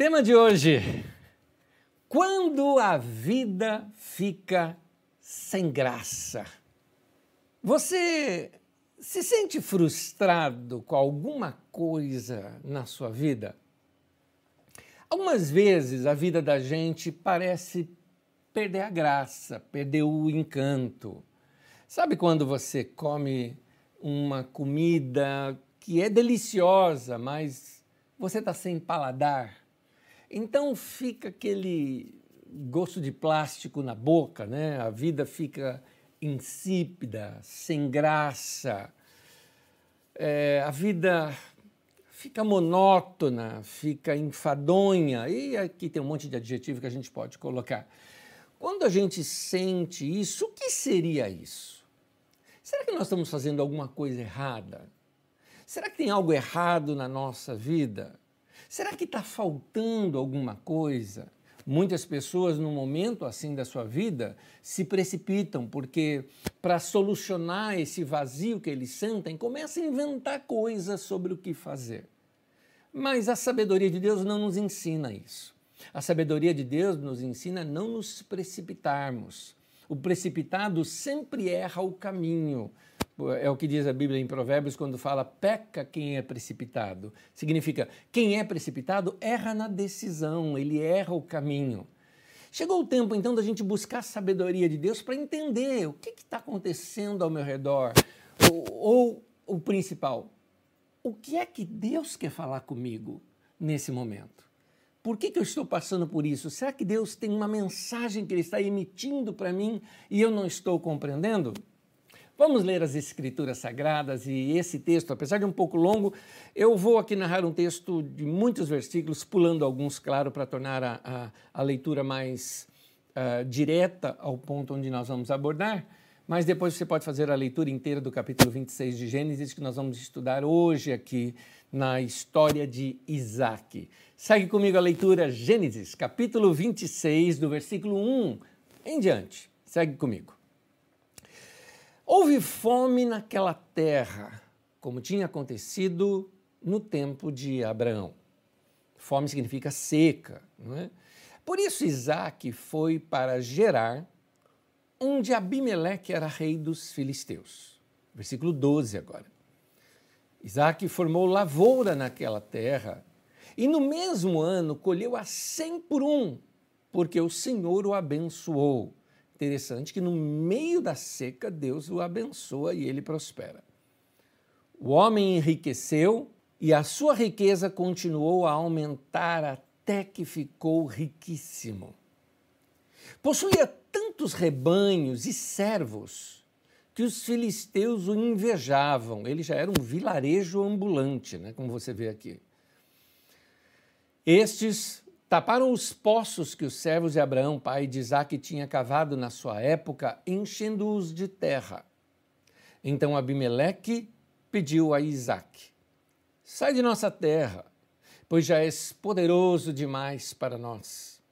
Tema de hoje: quando a vida fica sem graça. Você se sente frustrado com alguma coisa na sua vida? Algumas vezes a vida da gente parece perder a graça, perder o encanto. Sabe quando você come uma comida que é deliciosa, mas você está sem paladar? Então fica aquele gosto de plástico na boca, né? A vida fica insípida, sem graça. É, a vida fica monótona, fica enfadonha. E aqui tem um monte de adjetivo que a gente pode colocar. Quando a gente sente isso, o que seria isso? Será que nós estamos fazendo alguma coisa errada? Será que tem algo errado na nossa vida? Será que está faltando alguma coisa? Muitas pessoas, num momento assim da sua vida, se precipitam, porque para solucionar esse vazio que eles sentem, começam a inventar coisas sobre o que fazer. Mas a sabedoria de Deus não nos ensina isso. A sabedoria de Deus nos ensina a não nos precipitarmos. O precipitado sempre erra o caminho. É o que diz a Bíblia em Provérbios quando fala peca quem é precipitado. Significa quem é precipitado erra na decisão, ele erra o caminho. Chegou o tempo então da gente buscar a sabedoria de Deus para entender o que está acontecendo ao meu redor. Ou, ou o principal, o que é que Deus quer falar comigo nesse momento? Por que, que eu estou passando por isso? Será que Deus tem uma mensagem que Ele está emitindo para mim e eu não estou compreendendo? Vamos ler as Escrituras Sagradas e esse texto, apesar de um pouco longo, eu vou aqui narrar um texto de muitos versículos, pulando alguns, claro, para tornar a, a, a, leitura mais uh, direta ao ponto onde nós vamos abordar. Mas depois você pode fazer a leitura inteira do capítulo 26 de Gênesis, que nós vamos estudar hoje aqui na história de Isaac. Segue comigo a leitura Gênesis, capítulo 26, do versículo 1 em diante. Segue comigo. Houve fome naquela terra, como tinha acontecido no tempo de Abraão. Fome significa seca, não é? Por isso Isaac foi para Gerar, onde Abimeleque era rei dos filisteus. Versículo 12 agora. Isaac formou lavoura naquela terra e no mesmo ano colheu a cem por um, porque o Senhor o abençoou. Interessante que no meio da seca, Deus o abençoa e ele prospera. O homem enriqueceu e a sua riqueza continuou a aumentar até que ficou riquíssimo. Possuía tantos rebanhos e servos que os filisteus o invejavam. Ele já era um vilarejo ambulante, né, como você vê aqui. Estes Taparam os poços que os servos de Abraão, pai de Isaac, tinha cavado na sua época, enchendo-os de terra. Então Abimeleque pediu a Isaac: Sai de nossa terra, pois já és poderoso demais para nós.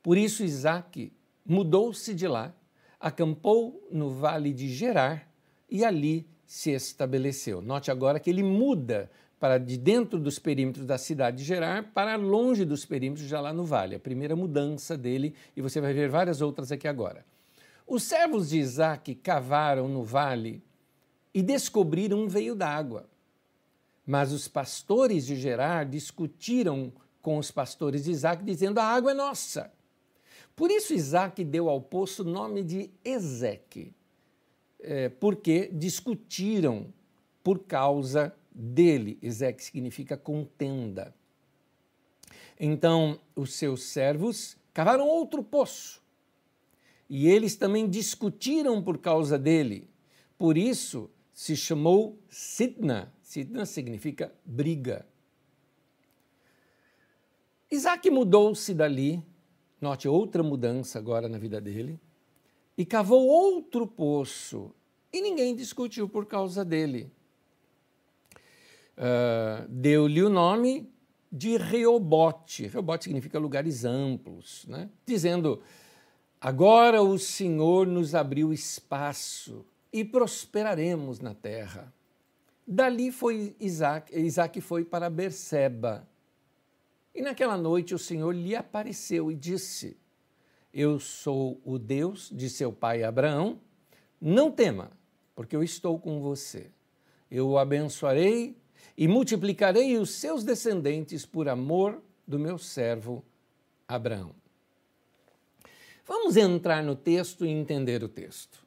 Por isso Isaac mudou-se de lá, acampou no vale de Gerar e ali se estabeleceu. Note agora que ele muda para de dentro dos perímetros da cidade de Gerar para longe dos perímetros já lá no vale. A primeira mudança dele, e você vai ver várias outras aqui agora. Os servos de Isaac cavaram no vale e descobriram um veio d'água. Mas os pastores de Gerar discutiram com os pastores de Isaac, dizendo: a água é nossa. Por isso Isaac deu ao poço o nome de Ezeque, é, porque discutiram por causa dele. Ezeque significa contenda. Então, os seus servos cavaram outro poço. E eles também discutiram por causa dele. Por isso se chamou Sidna. Sidna significa briga. Isaac mudou-se dali, note outra mudança agora na vida dele, e cavou outro poço. E ninguém discutiu por causa dele uh, deu-lhe o nome de Reobote. Reobote significa lugares amplos, né? dizendo: Agora o Senhor nos abriu espaço e prosperaremos na terra. Dali foi Isaac, Isaac foi para Berseba. E naquela noite o Senhor lhe apareceu e disse: Eu sou o Deus de seu pai Abraão, não tema, porque eu estou com você. Eu o abençoarei e multiplicarei os seus descendentes por amor do meu servo Abraão. Vamos entrar no texto e entender o texto.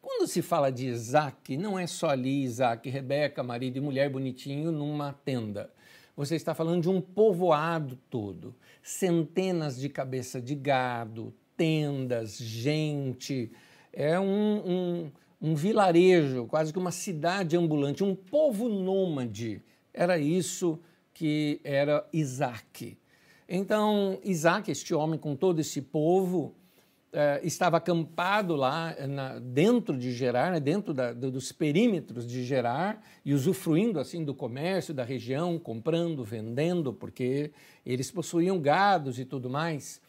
Quando se fala de Isaac, não é só ali Isaac, Rebeca, marido e mulher bonitinho numa tenda. Você está falando de um povoado todo, centenas de cabeça de gado, tendas, gente. É um, um, um vilarejo, quase que uma cidade ambulante, um povo nômade. Era isso que era Isaac. Então, Isaac, este homem com todo esse povo, Uh, estava acampado lá na, dentro de Gerar, né, dentro da, dos perímetros de Gerar, e usufruindo assim do comércio da região, comprando, vendendo, porque eles possuíam gados e tudo mais.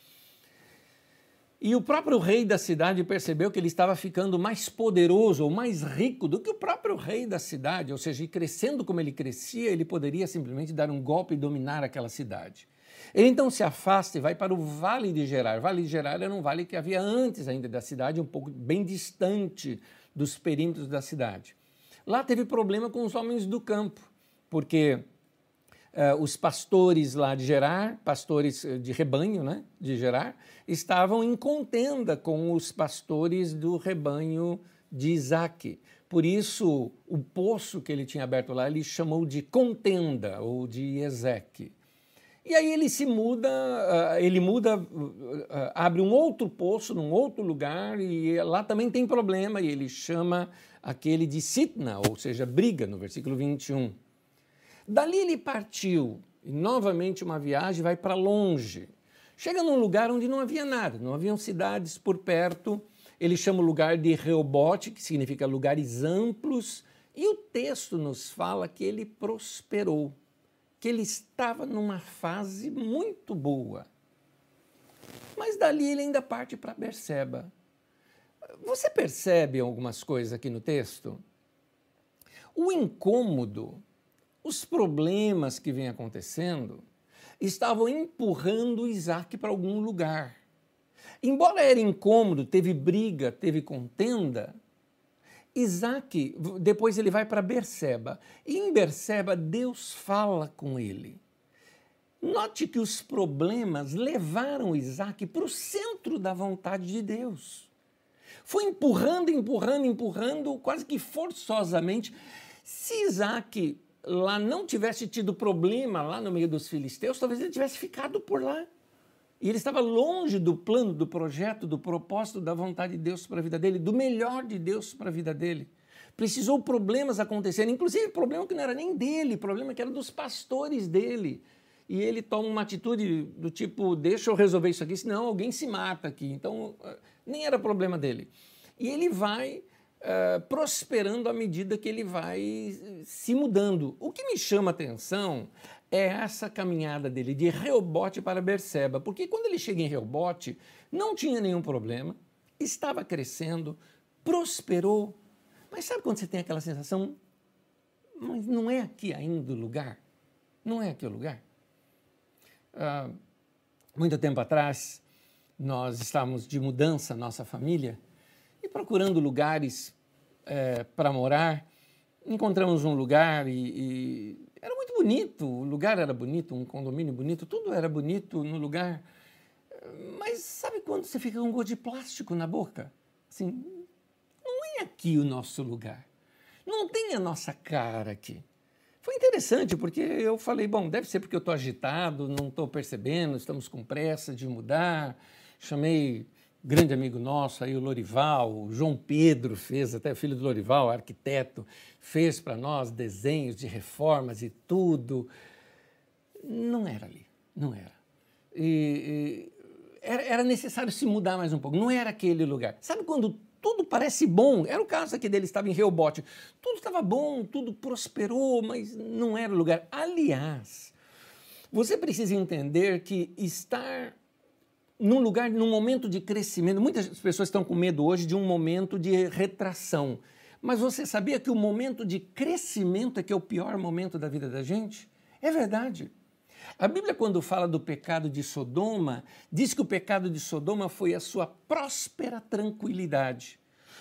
E o próprio rei da cidade percebeu que ele estava ficando mais poderoso ou mais rico do que o próprio rei da cidade, ou seja, crescendo como ele crescia, ele poderia simplesmente dar um golpe e dominar aquela cidade. Ele então se afasta e vai para o Vale de Gerar. Vale de Gerar era um vale que havia antes ainda da cidade, um pouco bem distante dos perímetros da cidade. Lá teve problema com os homens do campo, porque uh, os pastores lá de Gerar, pastores eh, de rebanho né, de Gerar, estavam em contenda com os pastores do rebanho de Isaac. Por isso, o poço que ele tinha aberto lá, ele chamou de contenda ou de Ezeque. E aí ele se muda, ah, ele muda, ah, abre um outro poço num outro lugar e lá também tem problema e ele chama aquele de Sitna, ou seja, briga, no versículo 21. Dali ele partiu e novamente uma viagem vai para longe. Chega num lugar onde não havia nada, não haviam cidades por perto. Ele chama o lugar de Reobote, que significa lugares amplos, e o texto nos fala que ele prosperou que ele estava numa fase muito boa. Mas dali ele ainda parte para Berseba. Você percebe algumas coisas aqui no texto? O incômodo, os problemas que vêm acontecendo, estavam empurrando Isaac para algum lugar. Embora era incômodo, teve briga, teve contenda, Isaac, depois ele vai para Berseba. E em Berseba, Deus fala com ele. Note que os problemas levaram Isaac para o centro da vontade de Deus. Foi empurrando, empurrando, empurrando, quase que forçosamente. Se Isaac lá não tivesse tido problema lá no meio dos filisteus, talvez ele tivesse ficado por lá. E ele estava longe do plano, do projeto, do propósito, da vontade de Deus para a vida dele, do melhor de Deus para a vida dele. Precisou problemas acontecerem, inclusive problema que não era nem dele, problema que era dos pastores dele. E ele toma uma atitude do tipo: deixa eu resolver isso aqui, senão alguém se mata aqui. Então, eh, nem era problema dele. E ele vai uh, prosperando à medida que ele vai se mudando. O que me chama atenção é essa caminhada dele de Reobote para Berseba, porque quando ele chega em Reobote, não tinha nenhum problema, estava crescendo, prosperou. Mas sabe quando você tem aquela sensação, mas não é aqui ainda o lugar? Não é aqui o lugar? Uh, muito tempo atrás, nós estávamos de mudança, nossa família, e procurando lugares é, para morar, encontramos um lugar e, e era muito bonito, o lugar era bonito, um condomínio bonito, tudo era bonito no lugar. Mas sabe quando você fica com um gosto de plástico na boca? Assim, não é aqui o nosso lugar. Não tem a nossa cara aqui. Foi interessante porque eu falei, bom, deve ser porque eu estou agitado, não estou percebendo, estamos com pressa de mudar. Chamei grande amigo nosso aí, o Lorival, o João Pedro fez, até filho do Lorival, arquiteto, fez para nós desenhos de reformas e tudo. Não era ali, não era. E, e era, era necessário se mudar mais um pouco, não era aquele lugar. Sabe quando tudo parece bom? Era o caso aqui dele, estava em Reobote. Tudo estava bom, tudo prosperou, mas não era o lugar. Aliás, você precisa entender que estar num lugar, num momento de crescimento, muitas pessoas estão com medo hoje de um momento de retração. Mas você sabia que o momento de crescimento é que é o pior momento da vida da gente? É verdade. A Bíblia, quando fala do pecado de Sodoma, diz que o pecado de Sodoma foi a sua próspera tranquilidade.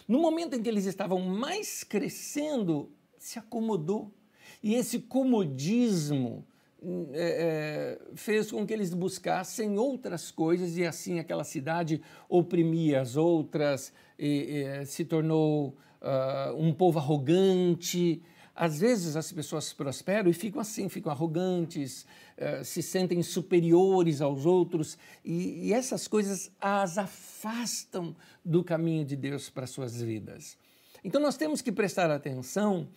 No momento em que eles estavam mais crescendo, se acomodou. E esse comodismo é, fez com que eles buscassem outras coisas e assim aquela cidade oprimia as outras, e, e, se tornou uh, um povo arrogante. Às vezes as pessoas prosperam e ficam assim, ficam arrogantes, uh, se sentem superiores aos outros e, e essas coisas as afastam do caminho de Deus para suas vidas. Então nós temos que prestar atenção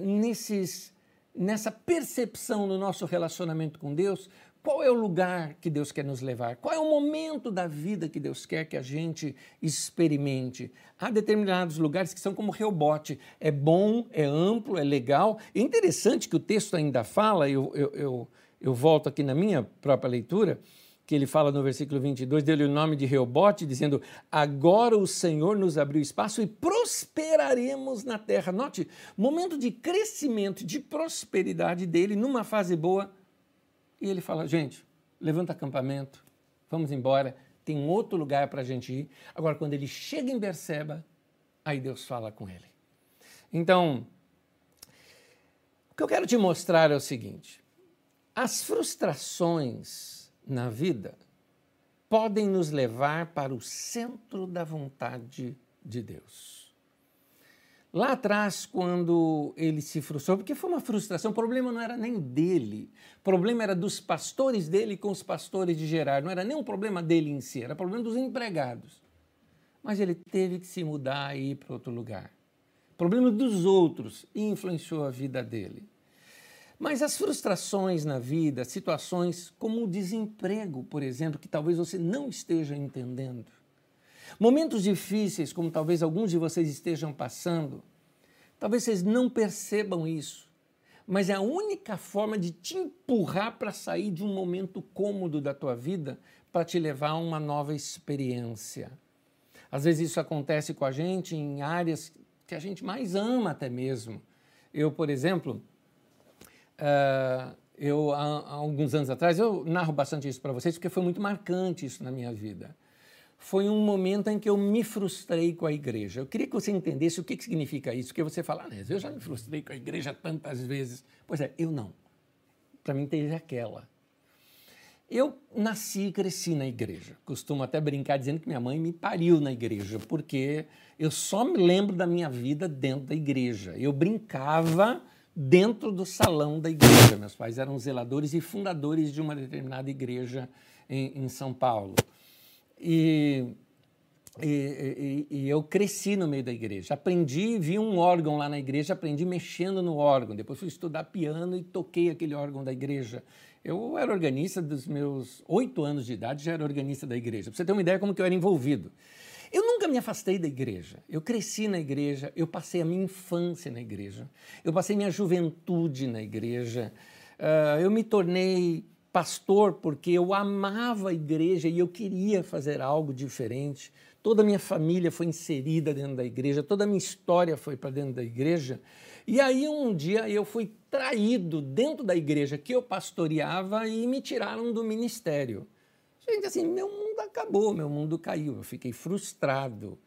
nesses nessa percepção no nosso relacionamento com Deus, qual é o lugar que Deus quer nos levar? Qual é o momento da vida que Deus quer que a gente experimente? Há determinados lugares que são como rebote. É bom, é amplo, é legal. É interessante que o texto ainda fala, eu, eu, eu, eu volto aqui na minha própria leitura, que ele fala no versículo 22, deu-lhe o nome de Reobote, dizendo: Agora o Senhor nos abriu espaço e prosperaremos na terra. Note, momento de crescimento, de prosperidade dele, numa fase boa. E ele fala: Gente, levanta acampamento, vamos embora, tem outro lugar para a gente ir. Agora, quando ele chega em Berseba, aí Deus fala com ele. Então, o que eu quero te mostrar é o seguinte: as frustrações na vida podem nos levar para o centro da vontade de Deus. Lá atrás, quando ele se frustrou, porque foi uma frustração, o problema não era nem dele, o problema era dos pastores dele com os pastores de Gerar, não era nem um problema dele em si, era problema dos empregados. Mas ele teve que se mudar e ir para outro lugar. O problema dos outros influenciou a vida dele. Mas as frustrações na vida, situações como o desemprego, por exemplo, que talvez você não esteja entendendo, momentos difíceis, como talvez alguns de vocês estejam passando, talvez vocês não percebam isso, mas é a única forma de te empurrar para sair de um momento cômodo da tua vida para te levar a uma nova experiência. Às vezes isso acontece com a gente em áreas que a gente mais ama até mesmo. Eu, por exemplo, Uh, eu, há, há, alguns anos atrás, eu narro bastante isso para vocês porque foi muito marcante isso na minha vida. Foi um momento em que eu me frustrei com a igreja. Eu queria que você entendesse o que, que significa isso, porque você fala, ah, eu já me frustrei com a igreja tantas vezes. Pois é, eu não. Para mim teve aquela. Eu nasci e cresci na igreja. Costumo até brincar dizendo que minha mãe me pariu na igreja, porque eu só me lembro da minha vida dentro da igreja. Eu brincava dentro do salão da igreja. Meus pais eram zeladores e fundadores de uma determinada igreja em, em São Paulo. E, e, e, e, eu cresci no meio da igreja. Aprendi, vi um órgão lá na igreja, aprendi mexendo no órgão. Depois fui estudar piano e toquei aquele órgão da igreja. Eu era organista dos meus oito anos de idade, já era organista da igreja. Para você ter uma ideia como que eu era envolvido. Eu nunca me afastei da igreja. Eu cresci na igreja, eu passei a minha infância na igreja, eu passei minha juventude na igreja. Uh, eu me tornei pastor porque eu amava a igreja e eu queria fazer algo diferente. Toda a minha família foi inserida dentro da igreja, toda a minha história foi para dentro da igreja. E aí um dia eu fui traído dentro da igreja que eu pastoreava e me tiraram do ministério. Gente, assim, meu mundo acabou, meu mundo caiu, eu fiquei frustrado.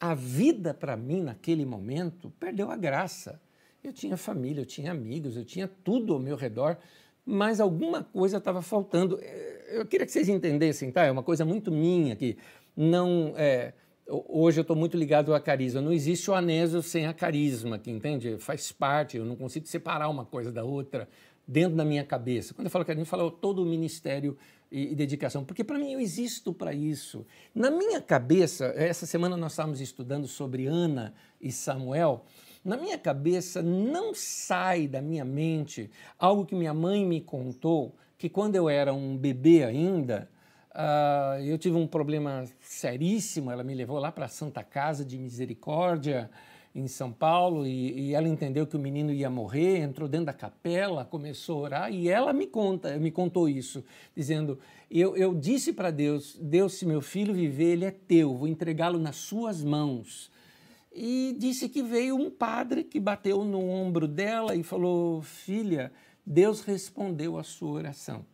A vida para mim naquele momento perdeu a graça. Eu tinha família, eu tinha amigos, eu tinha tudo ao meu redor, mas alguma coisa estava faltando. Eh, eu queria que vocês entendessem, tá? É uma coisa muito minha que não é, hoje eu estou muito ligado à carisma. Não existe o anésio sem a carisma, que entende? Faz parte. Eu não consigo separar uma coisa da outra dentro da minha cabeça. Quando eu falo carisma, eu falo todo o ministério e, e dedicação, porque para mim eu existo para isso. Na minha cabeça, essa semana nós estávamos estudando sobre Ana e Samuel. Na minha cabeça não sai da minha mente algo que minha mãe me contou, que quando eu era um bebê ainda, uh, eu tive um problema seríssimo. Ela me levou lá para a Santa Casa de Misericórdia em São Paulo e, e, ela entendeu que o menino ia morrer, entrou dentro da capela, começou a orar e ela me conta, me contou isso, dizendo: eu, eu disse para Deus, Deus, se meu filho viver, ele é teu, vou entregá-lo nas suas mãos. E disse que veio um padre que bateu no ombro dela e falou: filha, Deus respondeu a sua oração.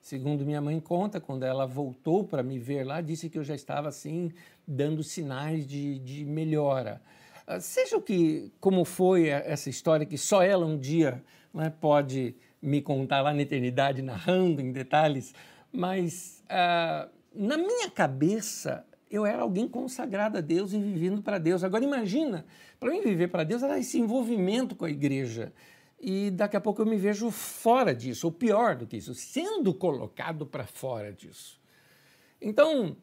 Segundo minha mãe conta, quando ela voltou para me ver lá, disse que eu já estava assim, dando sinais de, de melhora. Ah, seja o que, como foi essa história, que só ela um dia é, pode me contar lá na eternidade, narrando em detalhes, mas ah, na minha cabeça eu era alguém consagrado a Deus e vivendo para Deus. Agora imagina, para mim viver para Deus era esse envolvimento com a igreja. E daqui a pouco eu me vejo fora disso, ou pior do que isso, sendo colocado para fora disso. Então,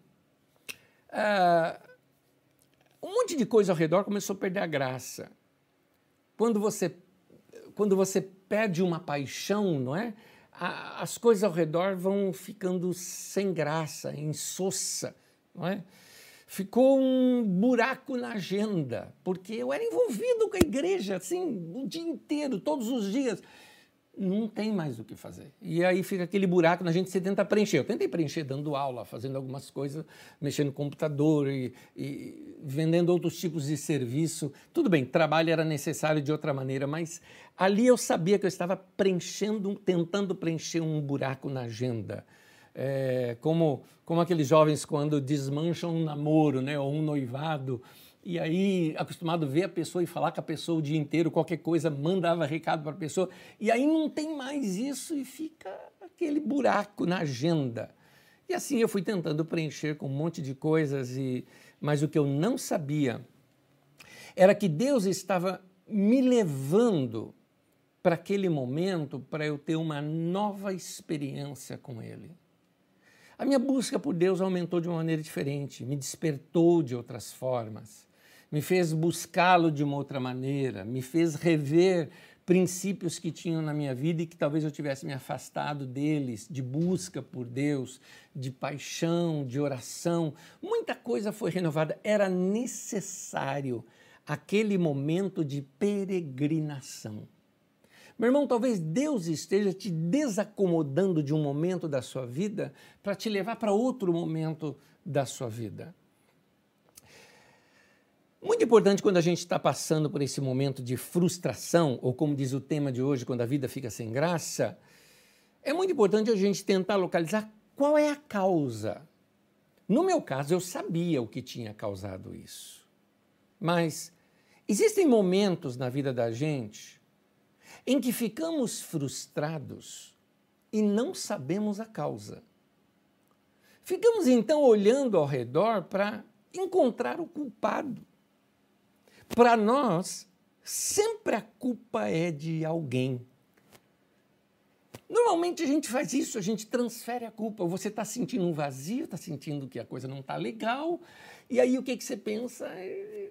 uh, um monte de coisa ao redor começou a perder a graça. Quando você, quando você perde uma paixão, não é? as coisas ao redor vão ficando sem graça, insossa, não é? Ficou um buraco na agenda, porque eu era envolvido com a igreja, assim, o dia inteiro, todos os dias. Não tem mais o que fazer. E aí fica aquele buraco na gente, você tenta preencher. Eu tentei preencher dando aula, fazendo algumas coisas, mexendo no computador e, e vendendo outros tipos de serviço. Tudo bem, trabalho era necessário de outra maneira, mas ali eu sabia que eu estava preenchendo, tentando preencher um buraco na agenda. É, como, como aqueles jovens quando desmancham um namoro né, ou um noivado, e aí acostumado a ver a pessoa e falar com a pessoa o dia inteiro, qualquer coisa, mandava recado para a pessoa, e aí não tem mais isso e fica aquele buraco na agenda. E assim eu fui tentando preencher com um monte de coisas, e mas o que eu não sabia era que Deus estava me levando para aquele momento para eu ter uma nova experiência com Ele. A minha busca por Deus aumentou de uma maneira diferente, me despertou de outras formas, me fez buscá-lo de uma outra maneira, me fez rever princípios que tinham na minha vida e que talvez eu tivesse me afastado deles, de busca por Deus, de paixão, de oração. Muita coisa foi renovada. Era necessário aquele momento de peregrinação. Meu irmão, talvez Deus esteja te desacomodando de um momento da sua vida para te levar para outro momento da sua vida. Muito importante quando a gente está passando por esse momento de frustração, ou como diz o tema de hoje, quando a vida fica sem graça, é muito importante a gente tentar localizar qual é a causa. No meu caso, eu sabia o que tinha causado isso. Mas existem momentos na vida da gente em que ficamos frustrados e não sabemos a causa. Ficamos então olhando ao redor para encontrar o culpado. Para nós, sempre a culpa é de alguém. Normalmente a gente faz isso, a gente transfere a culpa. Você está sentindo um vazio, está sentindo que a coisa não está legal, e aí o que, que você pensa? É,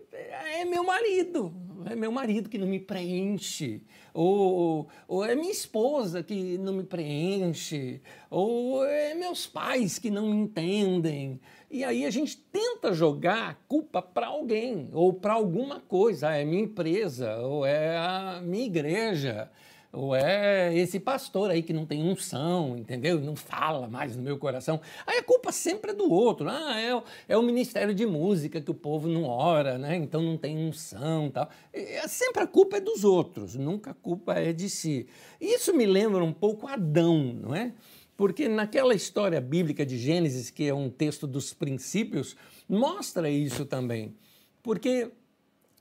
é, meu marido, é meu marido que não me preenche, ou, ou é minha esposa que não me preenche, ou é meus pais que não me entendem. E aí a gente tenta jogar a culpa para alguém, ou para alguma coisa, ah, é minha empresa, ou é a minha igreja ou é esse pastor aí que não tem unção, entendeu? Não fala mais no meu coração. Aí a culpa sempre é do outro. Ah, é, é o ministério de música que o povo não ora, né? Então não tem unção tal. É, sempre a culpa é dos outros, nunca a culpa é de si. Isso me lembra um pouco Adão, não é? Porque naquela história bíblica de Gênesis, que é um texto dos princípios, mostra isso também. Porque,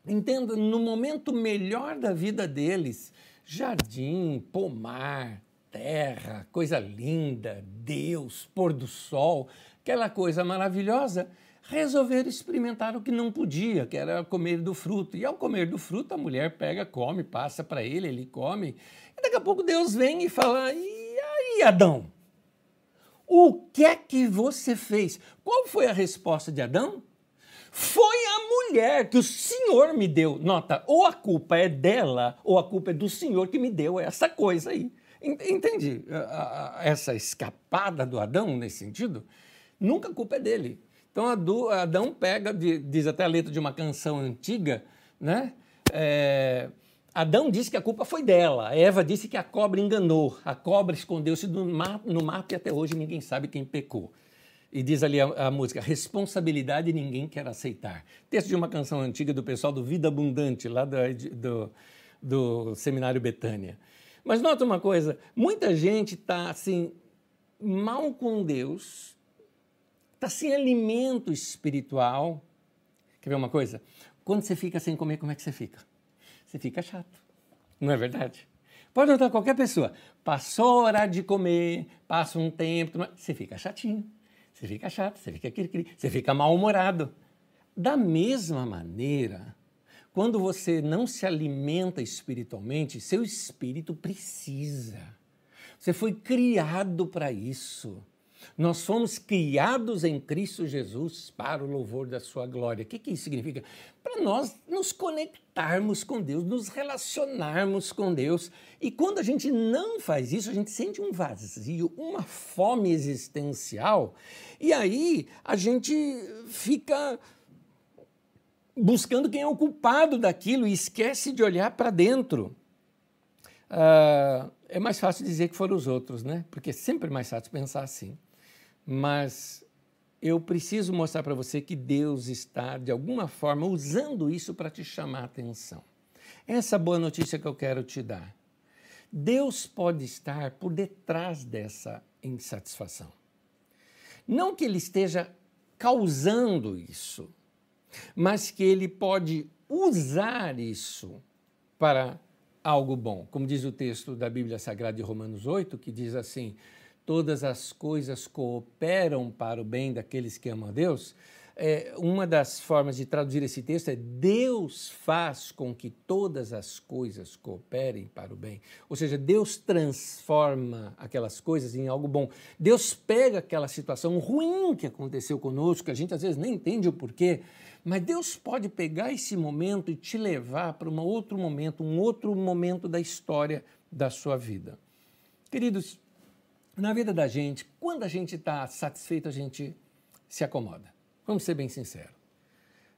entenda, no momento melhor da vida deles, jardim, pomar, terra, coisa linda, Deus, pôr do sol, aquela coisa maravilhosa, resolveram experimentar o que não podia, que era comer do fruto. E ao comer do fruto, a mulher pega, come, passa para ele, ele come. E daqui a pouco Deus vem e fala: E aí, Adão? O que é que você fez? Qual foi a resposta de Adão? Foi a mulher que o Senhor me deu. Nota, ou a culpa é dela, ou a culpa é do Senhor que me deu essa coisa aí. Entende essa escapada do Adão nesse sentido? Nunca a culpa é dele. Então Adão pega, diz até a letra de uma canção antiga, né? É, Adão disse que a culpa foi dela. Eva disse que a cobra enganou. A cobra escondeu-se no mato e até hoje ninguém sabe quem pecou. E diz ali a, a, música: responsabilidade ninguém quer aceitar. Texto de uma canção antiga do pessoal do Vida Abundante, lá do, do, do Seminário Betânia. Mas nota uma coisa: muita gente está assim, mal com Deus, está sem alimento espiritual. Quer ver uma coisa? Quando você fica sem comer, como é que você fica? Você fica chato. Não é verdade? Pode notar qualquer pessoa. Passou a hora de comer, passa um tempo, você fica chatinho, você fica chato, você fica cri, você fica mal-humorado. Da mesma maneira, quando você não se alimenta espiritualmente, seu espírito precisa. Você foi criado para isso. Nós fomos criados em Cristo Jesus para o louvor da sua glória. O que, que isso significa? Para nós nos conectarmos com Deus, nos relacionarmos com Deus. E quando a gente não faz isso, a gente sente um vazio, uma fome existencial. E aí a gente fica buscando quem é o culpado daquilo e esquece de olhar para dentro. Uh, é mais fácil dizer que foram os outros, né? Porque é sempre mais fácil pensar assim. Mas eu preciso mostrar para você que Deus está, de alguma forma, usando isso para te chamar a atenção. Essa boa notícia que eu quero te dar. Deus pode estar por detrás dessa insatisfação. Não que ele esteja causando isso, mas que ele pode usar isso para algo bom. Como diz o texto da Bíblia Sagrada de Romanos 8, que diz assim: todas as coisas cooperam para o bem daqueles que amam a Deus, é, uma das formas de traduzir esse texto é Deus faz com que todas as coisas cooperem para o bem. Ou seja, Deus transforma aquelas coisas em algo bom. Deus pega aquela situação ruim que aconteceu conosco, que a gente às vezes nem entende o porquê, mas Deus pode pegar esse momento e te levar para um outro momento, um outro momento da história da sua vida. Queridos, na vida da gente, quando a gente está satisfeito, a gente se acomoda. Vamos ser bem sinceros.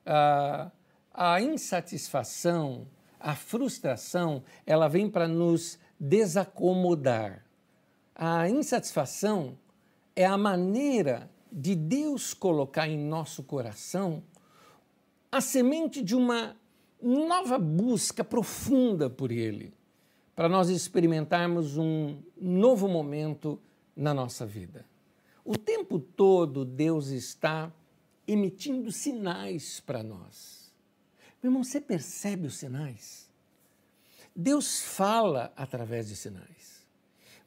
Ah, a insatisfação, a frustração, ela vem para nos desacomodar. A insatisfação é a maneira de Deus colocar em nosso coração a semente de uma nova busca profunda por Ele, para nós experimentarmos um novo momento na nossa vida. O tempo todo Deus está emitindo sinais para nós. Meu irmão, você percebe os sinais? Deus fala através de sinais.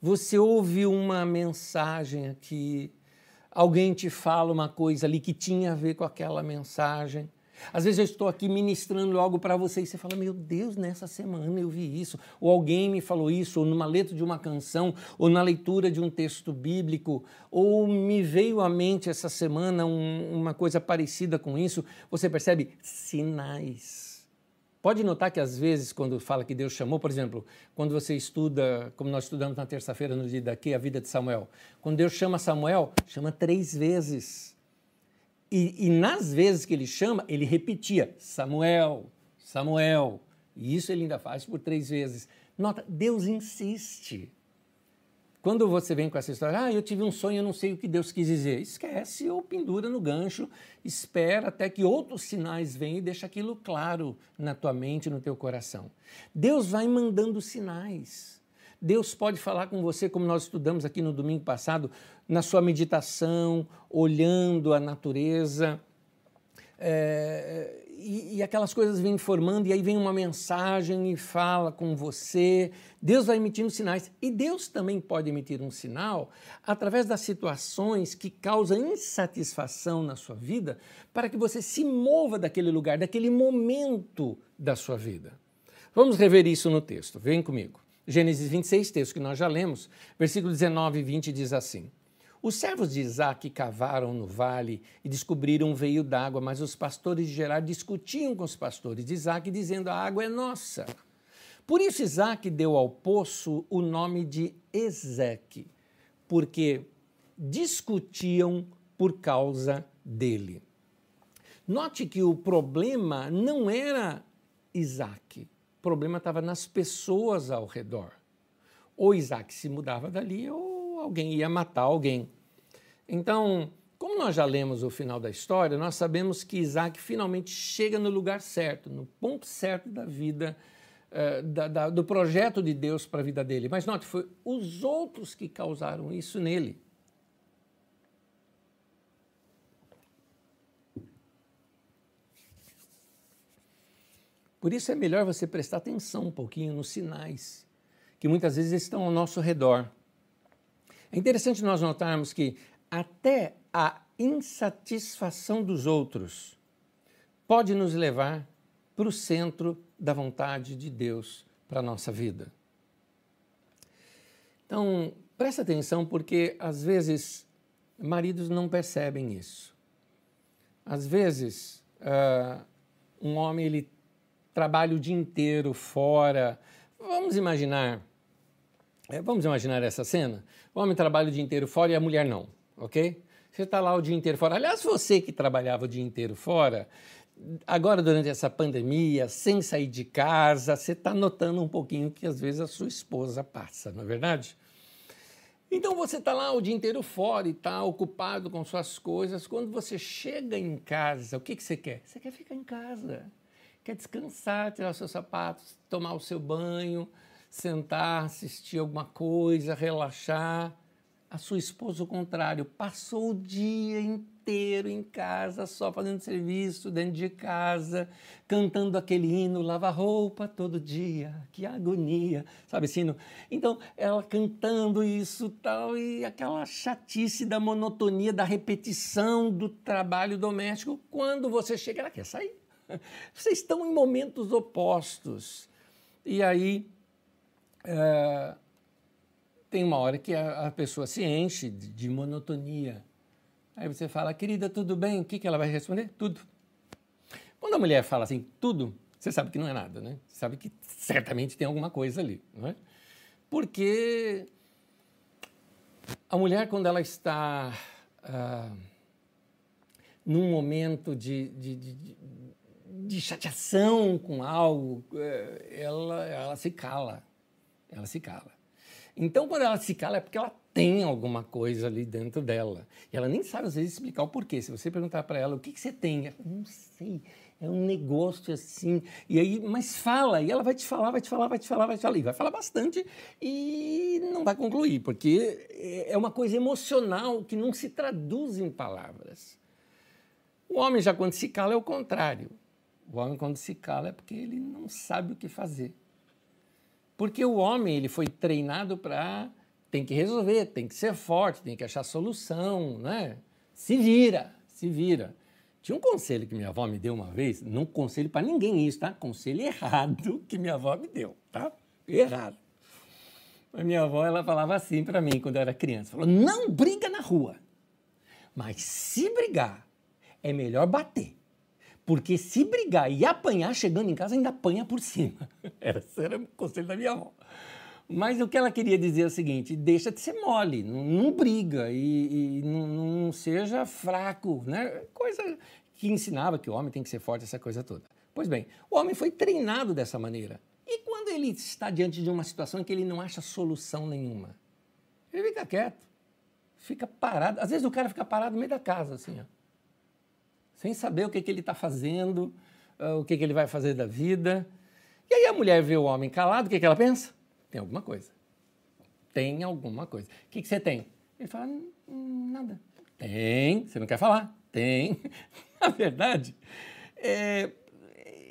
Você ouve uma mensagem aqui, alguém te fala uma coisa ali que tinha a ver com aquela mensagem. Às vezes eu estou aqui ministrando algo para você e você fala: Meu Deus, nessa semana eu vi isso. Ou alguém me falou isso, ou numa letra de uma canção, ou na leitura de um texto bíblico, ou me veio à mente essa semana um, uma coisa parecida com isso. Você percebe? Sinais. Pode notar que às vezes, quando fala que Deus chamou, por exemplo, quando você estuda, como nós estudamos na terça-feira no dia daqui, a vida de Samuel, quando Deus chama Samuel, chama três vezes. E, e, nas vezes que ele chama, ele repetia: Samuel, Samuel. E isso ele ainda faz por três vezes. Nota, Deus insiste. Quando você vem com essa história, ah, eu tive um sonho, eu não sei o que Deus quis dizer. Esquece ou pendura no gancho, espera até que outros sinais venham e deixa aquilo claro na tua mente, no teu coração. Deus vai mandando sinais. Deus pode falar com você, como nós estudamos aqui no domingo passado, na sua meditação, olhando a natureza. É, e, e, aquelas coisas vêm formando, e aí vem uma mensagem e fala com você. Deus vai emitindo sinais. E Deus também pode emitir um sinal através das situações que causam insatisfação na sua vida, para que você se mova daquele lugar, daquele momento da sua vida. Vamos rever isso no texto. Vem comigo. Gênesis 26, texto que nós já lemos, versículo 19 e 20 diz assim: Os servos de Isaac cavaram no vale e descobriram um veio d'água, mas os pastores de Gerar discutiam com os pastores de Isaac, dizendo: A água é nossa. Por isso Isaac deu ao poço o nome de Ezeque, porque discutiam por causa dele. Note que o problema não era Isaac, o problema estava nas pessoas ao redor. Ou Isaac se mudava dali, ou alguém ia matar alguém. Então, como nós já lemos o final da história, nós sabemos que Isaac finalmente chega no lugar certo, no ponto certo da vida uh, da, da, do projeto de Deus para a vida dele. Mas note, foi os outros que causaram isso nele. Por isso é melhor você prestar atenção um pouquinho nos sinais que muitas vezes estão ao nosso redor. É interessante nós notarmos que até a insatisfação dos outros pode nos levar para o centro da vontade de Deus para a nossa vida. Então, presta atenção porque às vezes maridos não percebem isso. Às vezes, uh, um homem ele trabalha o dia inteiro fora. Vamos imaginar, é, vamos imaginar essa cena. O homem trabalha o dia inteiro fora e a mulher não, ok? Você está lá o dia inteiro fora. Aliás, você que trabalhava o dia inteiro fora, agora durante essa pandemia, sem sair de casa, você está notando um pouquinho que às vezes a sua esposa passa, não é verdade? Então você está lá o dia inteiro fora e está ocupado com suas coisas. Quando você chega em casa, o que, que você quer? Você quer ficar em casa quer descansar, tirar os seus sapatos, tomar o seu banho, sentar, assistir alguma coisa, relaxar. A sua esposa, o contrário, passou o dia inteiro em casa, só fazendo serviço dentro de casa, cantando aquele hino, lava roupa todo dia, que agonia, sabe esse hino? Então, ela cantando isso tal, e aquela chatice da monotonia, da repetição do trabalho doméstico, quando você chega, ela quer sair. Vocês estão em momentos opostos. E aí é, tem uma hora que a, a pessoa se enche de, de, monotonia. Aí você fala, querida, tudo bem? O que, que ela vai responder? Tudo. Quando a mulher fala assim, tudo, você sabe que não é nada, né? Você sabe que certamente tem alguma coisa ali, não é? Porque a mulher, quando ela está ah, num momento de, de, de, de chateação com algo, é, ela, ela se cala. Ela se cala. Então, quando ela se cala, é porque ela tem alguma coisa ali dentro dela. E ela nem sabe, às vezes, explicar o porquê. Se você perguntar para ela o que, que você tem, ela, não sei, é um negócio assim. E aí, mas fala, e ela vai te falar, vai te falar, vai te falar, vai te falar. E vai falar bastante e não vai concluir, porque é uma coisa emocional que não se traduz em palavras. O homem, já quando se cala, é o contrário. O homem, quando se cala, é porque ele não sabe o que fazer. Porque o homem ele foi treinado para tem que resolver, tem que ser forte, tem que achar solução, né? Se vira, se vira. Tinha um conselho que minha avó me deu uma vez, não conselho para ninguém isso, tá? Conselho errado que minha avó me deu, tá? Errado. A minha avó ela falava assim para mim quando eu era criança, falou: "Não briga na rua. Mas se brigar, é melhor bater. Porque se brigar e apanhar chegando em casa, ainda apanha por cima. Era, era o conselho da minha avó. Mas o que ela queria dizer é o seguinte: deixa de ser mole, não, não briga e, e não, não, seja fraco, né? Coisa que ensinava que o homem tem que ser forte, essa coisa toda. Pois bem, o homem foi treinado dessa maneira. E quando ele está diante de uma situação em que ele não acha solução nenhuma, ele fica quieto, fica parado. Às vezes o cara fica parado no meio da casa, assim, ó sem saber o que, que ele está fazendo, uh, o que, que ele vai fazer da vida. E aí a mulher vê o homem calado, o que, que ela pensa? Tem alguma coisa. Tem alguma coisa. O que, que você tem? Ele fala, nada. Tem, você não quer falar? Tem. Na verdade, é,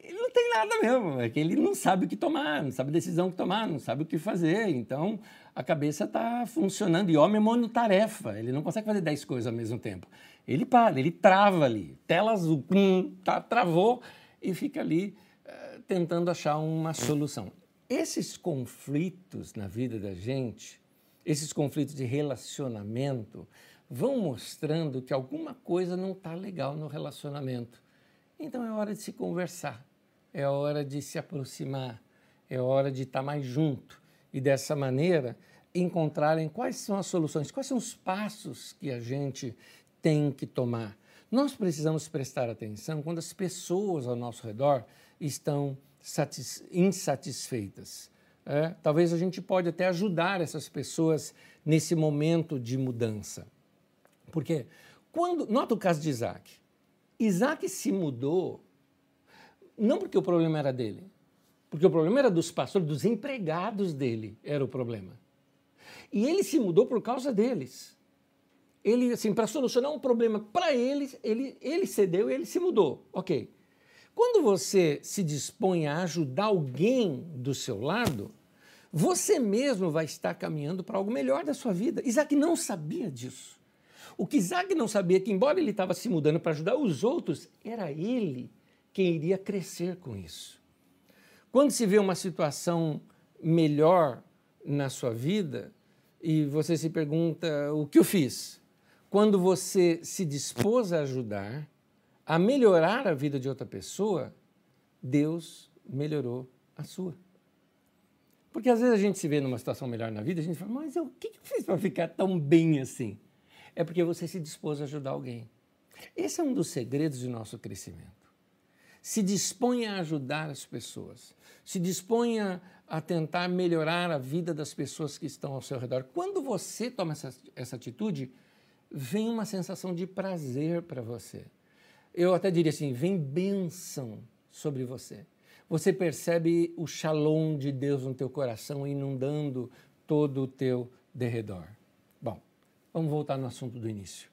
ele não tem nada mesmo, é que ele não sabe o que tomar, não sabe a decisão que tomar, não sabe o que fazer. Então, a cabeça está funcionando. E homem é monotarefa, ele não consegue fazer 10 coisas ao mesmo tempo. Ele para, ele trava ali, tela azul, pum, tá, travou e fica ali uh, tentando achar uma solução. Esses conflitos na vida da gente, esses conflitos de relacionamento, vão mostrando que alguma coisa não está legal no relacionamento. Então é hora de se conversar, é hora de se aproximar, é hora de estar tá mais junto e dessa maneira encontrarem quais são as soluções, quais são os passos que a gente tem que tomar. Nós precisamos prestar atenção quando as pessoas ao nosso redor estão insatisfeitas. É? Talvez a gente pode até ajudar essas pessoas nesse momento de mudança. Porque quando nota o caso de Isaac. Isaac se mudou não porque o problema era dele, Porque o problema era dos pastores, dos empregados dele, era o problema. E ele se mudou por causa deles. Ele, assim, para solucionar um problema para eles, ele, ele cedeu e ele se mudou. Ok. Quando você se dispõe a ajudar alguém do seu lado, você mesmo vai estar caminhando para algo melhor da sua vida. Isaac não sabia disso. O que Isaac não sabia é que, embora ele estava se mudando para ajudar os outros, era ele quem iria crescer com isso. Quando se vê uma situação melhor na sua vida e você se pergunta o que eu fiz, quando você se dispôs a ajudar, a melhorar a vida de outra pessoa, Deus melhorou a sua. Porque às vezes a gente se vê numa situação melhor na vida, a gente fala, mas eu, o que eu fiz para ficar tão bem assim? É porque você se dispôs a ajudar alguém. Esse é um dos segredos do nosso crescimento se dispõe a ajudar as pessoas, se dispõe a tentar melhorar a vida das pessoas que estão ao seu redor. Quando você toma essa, essa atitude, vem uma sensação de prazer para você. Eu até diria assim: vem bênção sobre você. Você percebe o shalom de Deus no teu coração inundando todo o teu derredor. Bom, vamos voltar no assunto do início.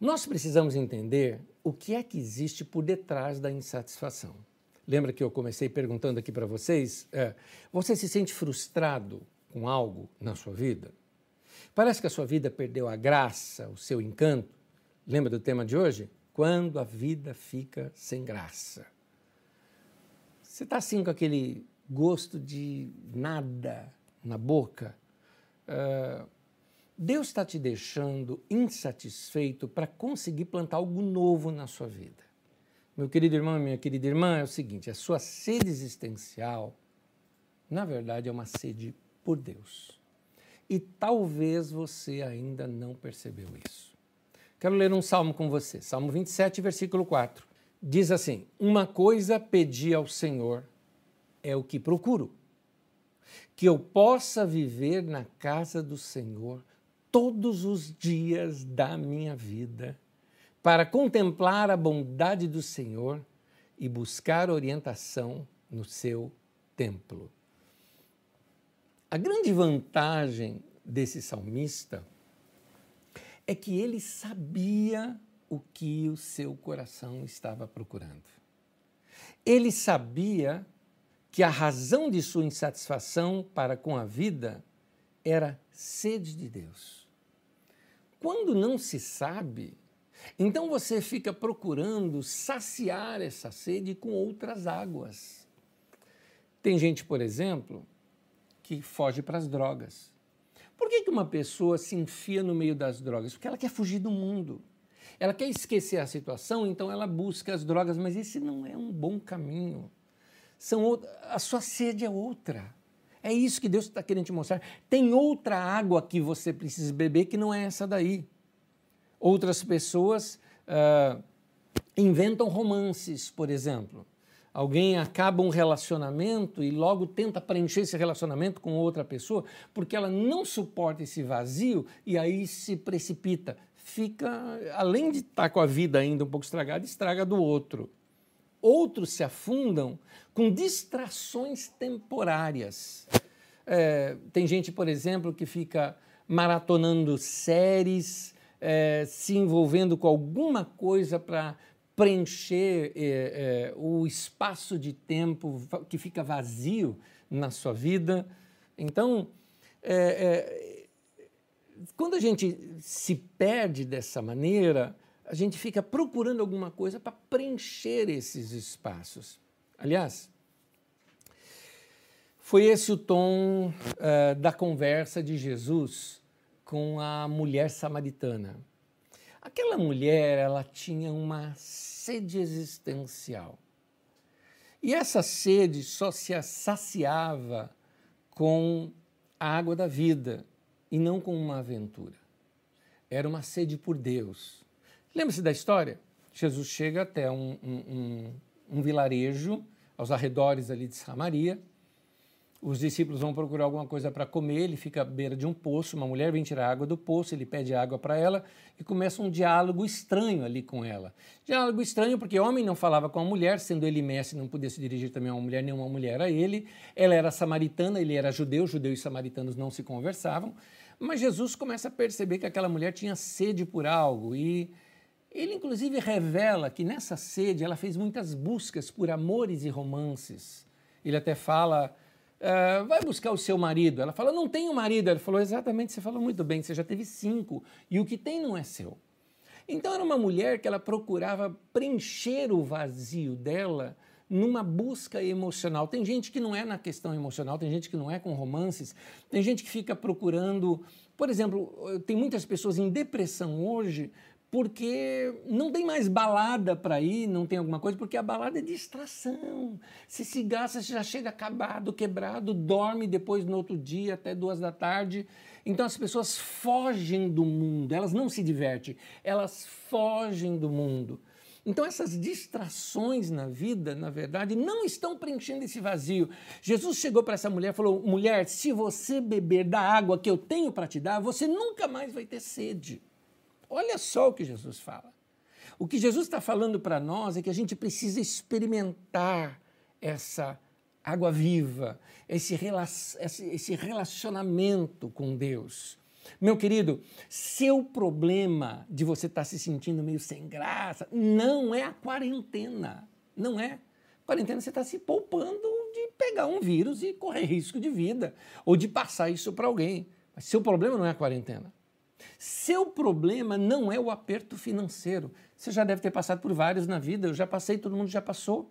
Nós precisamos entender o que é que existe por detrás da insatisfação. Lembra que eu comecei perguntando aqui para vocês? É, você se sente frustrado com algo na sua vida? Parece que a sua vida perdeu a graça, o seu encanto? Lembra do tema de hoje? Quando a vida fica sem graça. Você está assim com aquele gosto de nada na boca? Uh, Deus está te deixando insatisfeito para conseguir plantar algo novo na sua vida. Meu querido irmão, minha querida irmã, é o seguinte: a sua sede existencial, na verdade, é uma sede por Deus. E talvez você ainda não percebeu isso. Quero ler um salmo com você, Salmo 27, versículo 4. Diz assim: Uma coisa pedi ao Senhor, é o que procuro, que eu possa viver na casa do Senhor todos os dias da minha vida para contemplar a bondade do Senhor e buscar orientação no seu templo. A grande vantagem desse salmista é que ele sabia o que o seu coração estava procurando. Ele sabia que a razão de sua insatisfação para com a vida era sede de Deus. Quando não se sabe, então você fica procurando saciar essa sede com outras águas. Tem gente, por exemplo, que foge para as drogas. Por que, que uma pessoa se enfia no meio das drogas? Porque ela quer fugir do mundo. Ela quer esquecer a situação, então ela busca as drogas, mas esse não é um bom caminho. São, a sua sede é outra. É isso que Deus está querendo te mostrar. Tem outra água que você precisa beber que não é essa daí. Outras pessoas uh, inventam romances, por exemplo. Alguém acaba um relacionamento e logo tenta preencher esse relacionamento com outra pessoa porque ela não suporta esse vazio e aí se precipita. Fica, além de estar com a vida ainda um pouco estragada, estraga do outro. Outros se afundam com distrações temporárias. É, tem gente, por exemplo, que fica maratonando séries, é, se envolvendo com alguma coisa para preencher é, é, o espaço de tempo que fica vazio na sua vida. Então, é, é, quando a gente se perde dessa maneira, a gente fica procurando alguma coisa para preencher esses espaços. Aliás, foi esse o tom uh, da conversa de Jesus com a mulher samaritana. Aquela mulher, ela tinha uma sede existencial. E essa sede só se saciava com a água da vida e não com uma aventura. Era uma sede por Deus. Lembra-se da história? Jesus chega até um, um, um, um vilarejo aos arredores ali de Samaria os discípulos vão procurar alguma coisa para comer, ele fica à beira de um poço, uma mulher vem tirar água do poço, ele pede água para ela e começa um diálogo estranho ali com ela. Diálogo estranho porque homem não falava com a mulher, sendo ele mestre, não podia se dirigir também a uma mulher, nenhuma mulher a ele. Ela era samaritana, ele era judeu, judeus e samaritanos não se conversavam. Mas Jesus começa a perceber que aquela mulher tinha sede por algo e ele, inclusive, revela que nessa sede ela fez muitas buscas por amores e romances. Ele até fala Uh, vai buscar o seu marido. Ela fala, não tenho marido. Ele falou, exatamente, você falou muito bem, você já teve cinco, e o que tem não é seu. Então era uma mulher que ela procurava preencher o vazio dela numa busca emocional. Tem gente que não é na questão emocional, tem gente que não é com romances, tem gente que fica procurando. Por exemplo, tem muitas pessoas em depressão hoje porque não tem mais balada para ir, não tem alguma coisa, porque a balada é distração. Se se gasta, você já chega acabado, quebrado, dorme depois no outro dia até duas da tarde. Então as pessoas fogem do mundo, elas não se divertem, elas fogem do mundo. Então essas distrações na vida, na verdade, não estão preenchendo esse vazio. Jesus chegou para essa mulher e falou: mulher, se você beber da água que eu tenho para te dar, você nunca mais vai ter sede. Olha só o que Jesus fala. O que Jesus está falando para nós é que a gente precisa experimentar essa água viva, esse, esse relacionamento com Deus. Meu querido, seu problema de você estar tá se sentindo meio sem graça não é a quarentena. Não é. Quarentena você está se poupando de pegar um vírus e correr risco de vida ou de passar isso para alguém. Mas seu problema não é a quarentena. Seu problema não é o aperto financeiro. Você já deve ter passado por vários na vida, eu já passei, todo mundo já passou.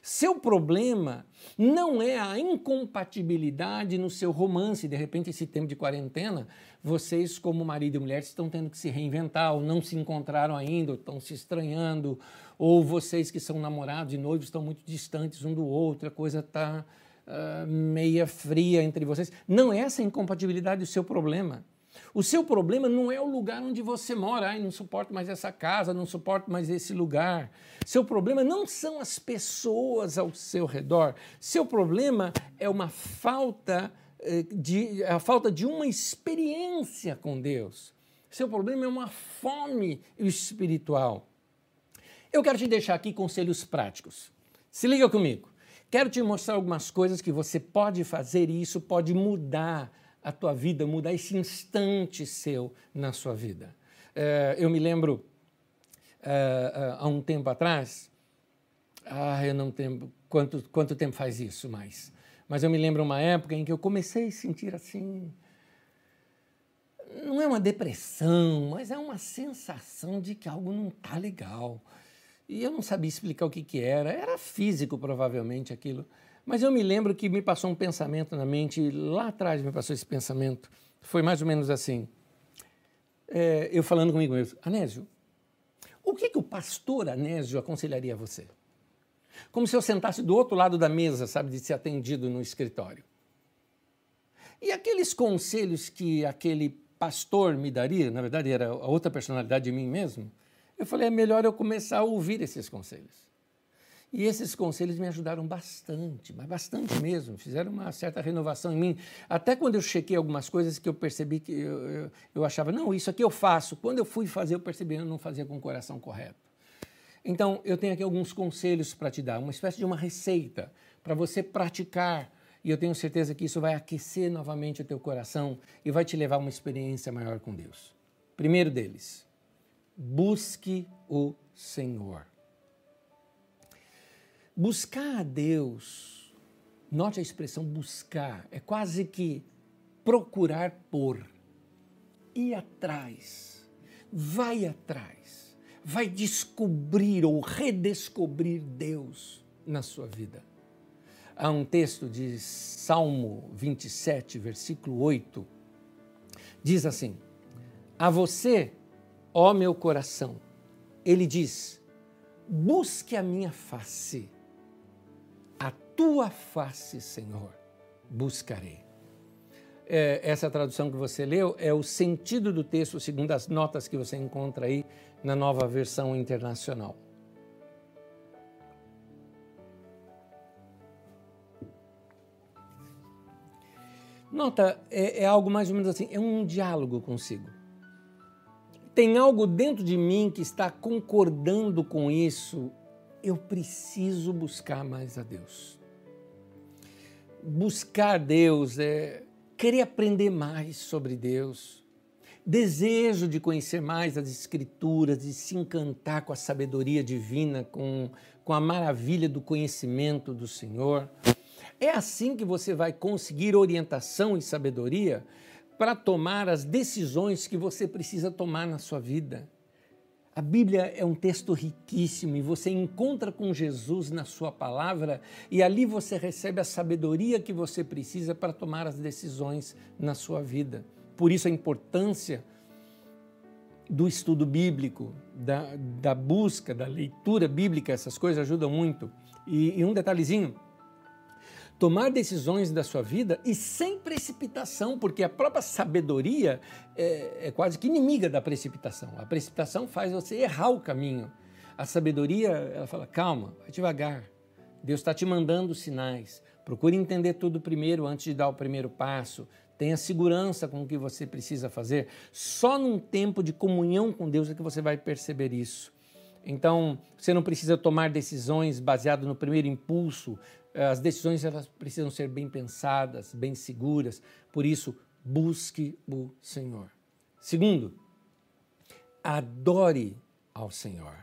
Seu problema não é a incompatibilidade no seu romance. De repente, esse tempo de quarentena, vocês, como marido e mulher, estão tendo que se reinventar, ou não se encontraram ainda, ou estão se estranhando, ou vocês que são namorados e noivos estão muito distantes um do outro, a coisa está uh, ah, meia fria entre vocês. Não é essa incompatibilidade o seu problema. O seu problema não é o lugar onde você mora. Ai, não suporto mais essa casa, não suporto mais esse lugar. Seu problema não são as pessoas ao seu redor. Seu problema é uma falta eh, de a falta de uma experiência com Deus. Seu problema é uma fome espiritual. Eu quero te deixar aqui conselhos práticos. Se liga comigo. Quero te mostrar algumas coisas que você pode fazer e isso pode mudar a tua vida, mudar esse instante seu na sua vida. É, eu me lembro, é, é, há um tempo atrás, ah, eu não tenho quanto, quanto tempo faz isso mais, mas eu me lembro uma época em que eu comecei a sentir assim, não é uma depressão, mas é uma sensação de que algo não está legal. E eu não sabia explicar o que, que era, era físico provavelmente aquilo. Mas eu me lembro que me passou um pensamento na mente, lá atrás me passou esse pensamento. Foi mais ou menos assim. É, eu falando comigo mesmo, Anésio, o que, que o pastor Anésio aconselharia a você? Como se eu sentasse do outro lado da mesa, sabe, de ser atendido no escritório. E aqueles conselhos que aquele pastor me daria, na verdade era a outra personalidade de mim mesmo, eu falei, é melhor eu começar a ouvir esses conselhos. E esses conselhos me ajudaram bastante, mas bastante mesmo, fizeram uma certa renovação em mim. Até quando eu chequei algumas coisas que eu percebi que eu, eu, eu achava, não, isso aqui eu faço. Quando eu fui fazer, eu percebi que eu não fazia com o coração correto. Então, eu tenho aqui alguns conselhos para te dar, uma espécie de uma receita para você praticar. E eu tenho certeza que isso vai aquecer novamente o teu coração e vai te levar a uma experiência maior com Deus. Primeiro deles, busque o Senhor. Buscar a Deus, note a expressão buscar, é quase que procurar por, ir atrás, vai atrás, vai descobrir ou redescobrir Deus na sua vida. Há um texto de Salmo 27, versículo 8, diz assim: A você, ó meu coração, ele diz: busque a minha face tua face, Senhor, buscarei. É, essa tradução que você leu é o sentido do texto, segundo as notas que você encontra aí na nova versão internacional. Nota, é, é algo mais ou menos assim, é um diálogo consigo. Tem algo dentro de mim que está concordando com isso. Eu preciso buscar mais a Deus. Buscar Deus é querer aprender mais sobre Deus, desejo de conhecer mais as Escrituras, de se encantar com a sabedoria divina, com, com a maravilha do conhecimento do Senhor. É assim que você vai conseguir orientação e sabedoria para tomar as decisões que você precisa tomar na sua vida. A Bíblia é um texto riquíssimo e você encontra com Jesus na sua palavra e ali você recebe a sabedoria que você precisa para tomar as decisões na sua vida. Por isso a importância do estudo bíblico, da, da busca, da leitura bíblica, essas coisas ajudam muito. E, e um detalhezinho, tomar decisões da sua vida e sem precipitação, porque a própria sabedoria é, é, quase que inimiga da precipitação. A precipitação faz você errar o caminho. A sabedoria, ela fala, calma, vai devagar. Deus está te mandando sinais. Procure entender tudo primeiro antes de dar o primeiro passo. Tenha segurança com o que você precisa fazer. Só num tempo de comunhão com Deus é que você vai perceber isso. Então, você não precisa tomar decisões baseadas no primeiro impulso, as decisões elas precisam ser bem pensadas, bem seguras. Por isso, busque o Senhor. Segundo, adore ao Senhor.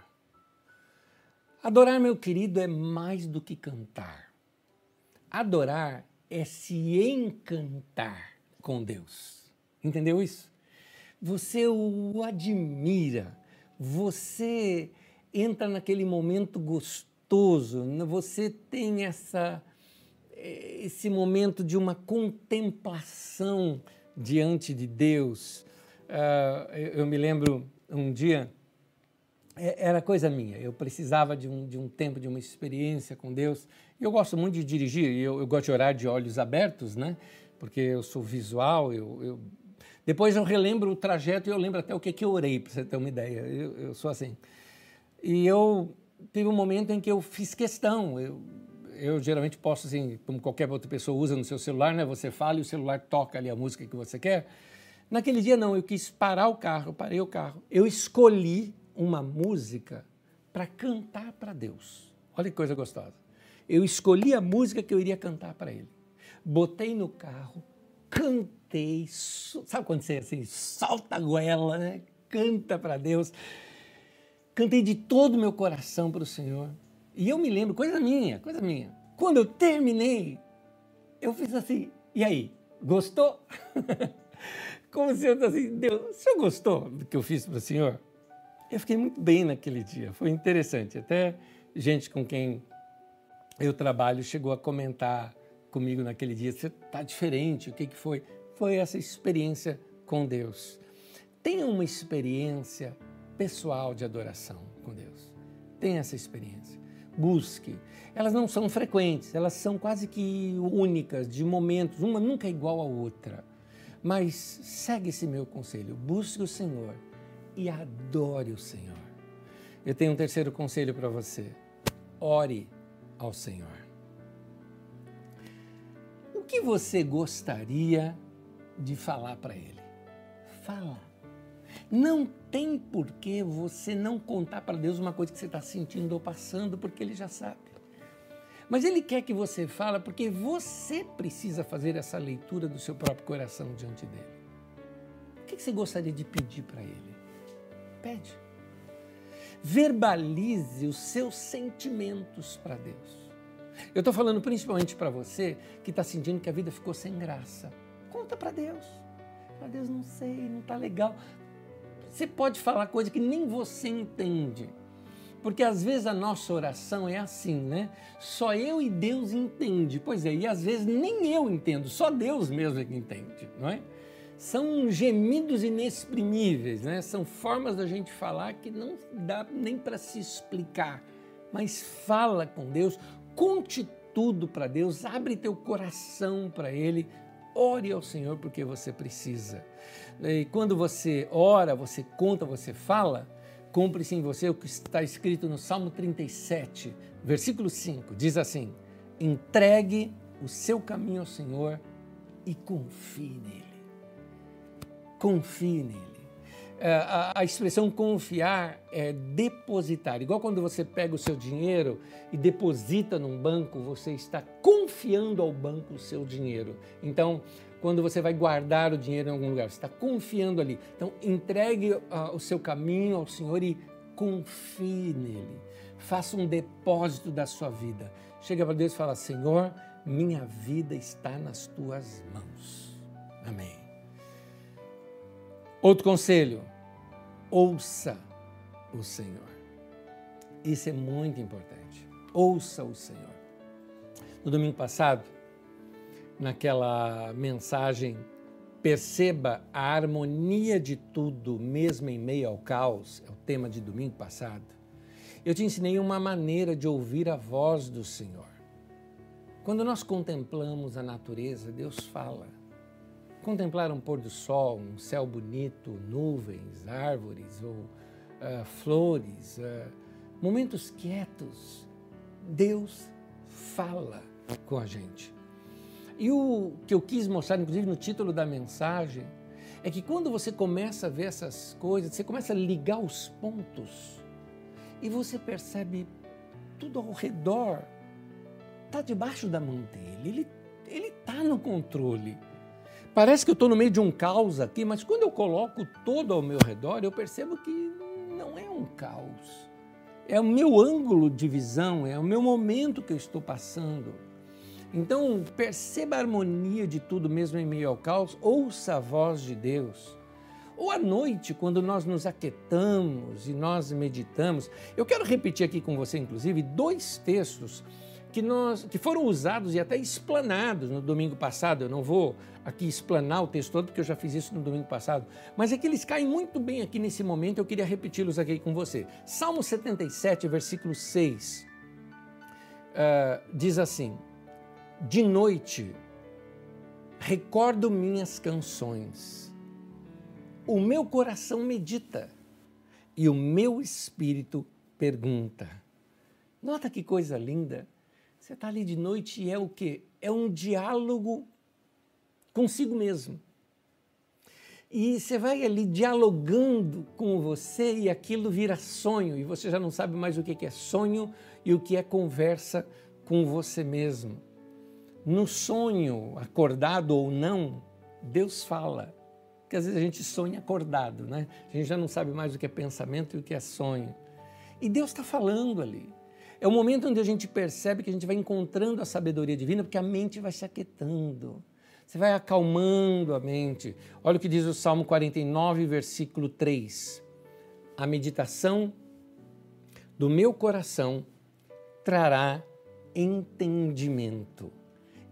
Adorar, meu querido, é mais do que cantar. Adorar é se encantar com Deus. Entendeu isso? Você o admira, você entra naquele momento gostoso gostoso, você tem essa, eh, esse momento de uma contemplação diante de Deus. Uh, eu, me lembro um dia, é, era coisa minha, eu precisava de um, de um tempo, de uma experiência com Deus. Eu gosto muito de dirigir, eu, eu gosto de orar de olhos abertos, né? Porque eu sou visual, eu, eu... depois eu relembro o trajeto e eu lembro até o que, que eu orei, para você ter uma ideia. Eu, eu sou assim. E eu teve um momento em que eu fiz questão. Eu, eu geralmente posso, assim, como qualquer outra pessoa usa no seu celular, né? Você fala e o celular toca ali a música que você quer. Naquele dia, não, eu quis parar o carro, parei o carro. Eu escolhi uma música para cantar para Deus. Olha que coisa gostosa. Eu escolhi a música que eu iria cantar para Ele. Botei no carro, cantei, sabe quando você assim, solta a goela, né? Canta para Deus. Cantei de todo o meu coração para o Senhor. E eu me lembro, coisa minha, coisa minha. Quando eu terminei, eu fiz assim, e aí, gostou? Como se eu assim, Deus, o senhor gostou do que eu fiz para o senhor? Eu fiquei muito bem naquele dia, foi interessante. Até gente com quem eu trabalho chegou a comentar comigo naquele dia, você está diferente, o que, que foi? Foi essa experiência com Deus. Tenha uma experiência pessoal de adoração com Deus. Tenha essa experiência. Busque. Elas não são frequentes, elas são quase que únicas, de momentos, uma nunca é igual à outra. Mas segue esse meu conselho, busque o Senhor e adore o Senhor. Eu tenho um terceiro conselho para você. Ore ao Senhor. O que você gostaria de falar para Ele? Fala. Não tem por que você não contar para Deus uma coisa que você está sentindo ou passando, porque Ele já sabe. Mas Ele quer que você fale porque você precisa fazer essa leitura do seu próprio coração diante dele. O que você gostaria de pedir para Ele? Pede. Verbalize os seus sentimentos para Deus. Eu estou falando principalmente para você que está sentindo que a vida ficou sem graça. Conta para Deus. Para Deus, não sei, não está legal. Você pode falar coisa que nem você entende. Porque às vezes a nossa oração é assim, né? Só eu e Deus entende. Pois é, e às vezes nem eu entendo, só Deus mesmo é que entende, não é? São gemidos inexprimíveis, né? São formas da gente falar que não dá nem para se explicar. Mas fala com Deus, conte tudo para Deus, abre teu coração para Ele, ore ao Senhor porque você precisa. E quando você ora, você conta, você fala, cumpre-se em você o que está escrito no Salmo 37, versículo 5. Diz assim: entregue o seu caminho ao Senhor e confie nele. Confie nele. É, a, a, expressão confiar é depositar. Igual quando você pega o seu dinheiro e deposita num banco, você está confiando ao banco o seu dinheiro. Então, quando você vai guardar o dinheiro em algum lugar, você está confiando ali. Então, entregue uh, o seu caminho ao Senhor e confie nele. Faça um depósito da sua vida. Chega para Deus e fala: Senhor, minha vida está nas tuas mãos. Amém. Outro conselho: ouça o Senhor. Isso é muito importante. Ouça o Senhor. No domingo passado, naquela mensagem, perceba a harmonia de tudo, mesmo em meio ao caos, é o tema de domingo passado. Eu te ensinei uma maneira de ouvir a voz do Senhor. Quando nós contemplamos a natureza, Deus fala. Contemplar um pôr do sol, um céu bonito, nuvens, árvores ou uh, flores, uh, momentos quietos, Deus fala com a gente. E o que eu quis mostrar, inclusive no título da mensagem, é que quando você começa a ver essas coisas, você começa a ligar os pontos e você percebe tudo ao redor está debaixo da mão dele, ele está no controle. Parece que eu estou no meio de um caos aqui, mas quando eu coloco todo ao meu redor, eu percebo que não é um caos. É o meu ângulo de visão, é o meu momento que eu estou passando. Então, perceba a harmonia de tudo, mesmo em meio ao caos, ouça a voz de Deus. Ou à noite, quando nós nos aquietamos e nós meditamos. Eu quero repetir aqui com você, inclusive, dois textos que, nós, que foram usados e até explanados no domingo passado. Eu não vou aqui explanar o texto todo, porque eu já fiz isso no domingo passado, mas é que eles caem muito bem aqui nesse momento, eu queria repeti-los aqui com você. Salmo 77, versículo 6, uh, diz assim: De noite recordo minhas canções, o meu coração medita e o meu espírito pergunta. Nota que coisa linda você está ali de noite e é o quê? É um diálogo consigo mesmo. E você vai ali dialogando com você e aquilo vira sonho, e você já não sabe mais o que é sonho e o que é conversa com você mesmo. No sonho, acordado ou não, Deus fala. Porque às vezes a gente sonha acordado, né? A gente já não sabe mais o que é pensamento e o que é sonho. E Deus está falando ali. É o momento onde a gente percebe que a gente vai encontrando a sabedoria divina, porque a mente vai se aquietando. Você vai acalmando a mente. Olha o que diz o Salmo 49, versículo 3. A meditação do meu coração trará entendimento.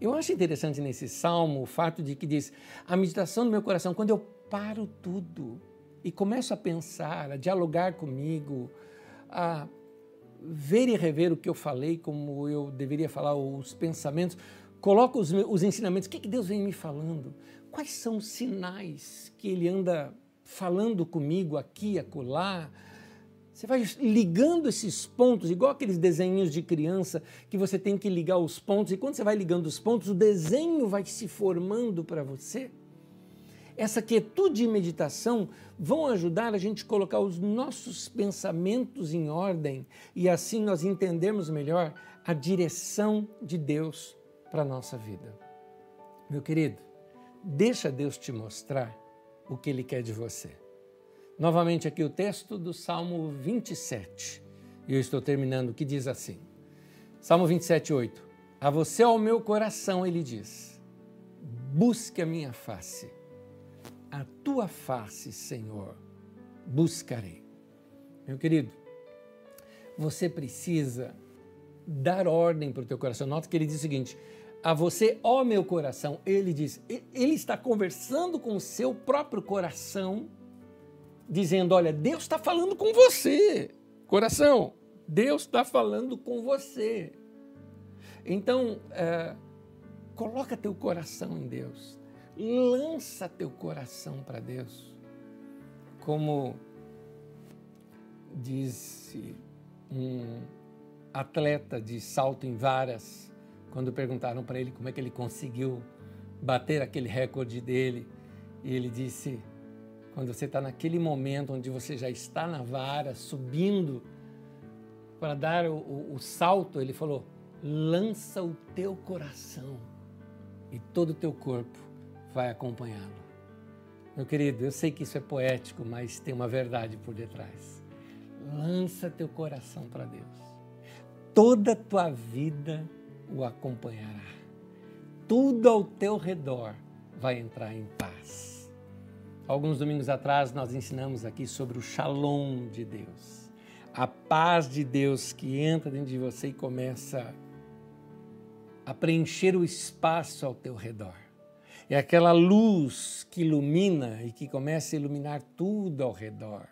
Eu acho interessante nesse salmo o fato de que diz: a meditação do meu coração, quando eu paro tudo e começo a pensar, a dialogar comigo, a ver e rever o que eu falei, como eu deveria falar, os pensamentos, coloco os, os ensinamentos, o que, que Deus vem me falando? Quais são os sinais que Ele anda falando comigo aqui acolá? Você vai ligando esses pontos, igual aqueles desenhos de criança que você tem que ligar os pontos, e quando você vai ligando os pontos, o desenho vai se formando para você essa quietude e meditação vão ajudar a gente colocar os nossos pensamentos em ordem e assim nós entendermos melhor a direção de Deus para a nossa vida. Meu querido, deixa Deus te mostrar o que Ele quer de você. Novamente aqui o texto do Salmo 27. E eu estou terminando, que diz assim. Salmo 27, 8. A você, ao meu coração, ele diz: busque a minha face a tua face, Senhor, buscarei. Meu querido, você precisa dar ordem para o teu coração. Nota que ele diz o seguinte: a você, ó meu coração, ele diz, ele está conversando com o seu próprio coração, dizendo: Olha, Deus está falando com você, coração, Deus está falando com você. Então, é, coloca teu coração em Deus lança teu coração para Deus. Como disse um atleta de salto em varas, quando perguntaram para ele como é que ele conseguiu bater aquele recorde dele. E ele disse: quando você está naquele momento onde você já está na vara, subindo para dar o, o, o salto, ele falou: lança o teu coração e todo o teu corpo vai acompanhá-lo. Meu querido, eu sei que isso é poético, mas tem uma verdade por detrás. Lança teu coração para Deus. Toda tua vida o acompanhará. Tudo ao teu redor vai entrar em paz. Alguns domingos atrás nós ensinamos aqui sobre o shalom de Deus. A paz de Deus que entra dentro de você e começa a preencher o espaço ao teu redor. É aquela luz que ilumina e que começa a iluminar tudo ao redor.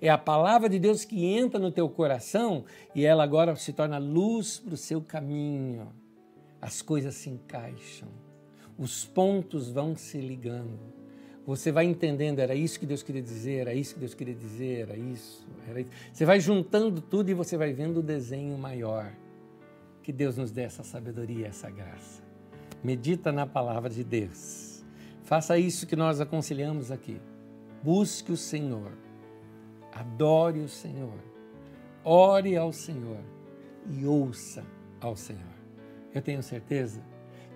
É a palavra de Deus que entra no teu coração e ela agora se torna luz para o seu caminho. As coisas se encaixam, os pontos vão se ligando. Você vai entendendo, era isso que Deus queria dizer, era isso que Deus queria dizer, era isso, era isso. Você vai juntando tudo e você vai vendo o desenho maior. Que Deus nos dê essa sabedoria, essa graça. Medita na palavra de Deus. Faça isso que nós aconselhamos aqui. Busque o Senhor. Adore o Senhor. Ore ao Senhor e ouça ao Senhor. Eu tenho certeza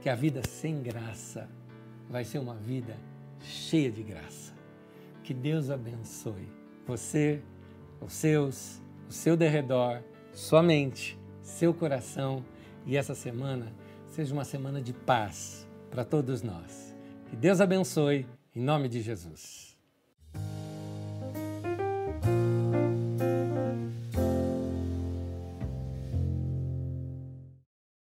que a vida sem graça vai ser uma vida cheia de graça. Que Deus abençoe você, os seus, o seu derredor, sua mente, seu coração e essa semana seja uma semana de paz para todos nós. Que Deus abençoe, em nome de Jesus.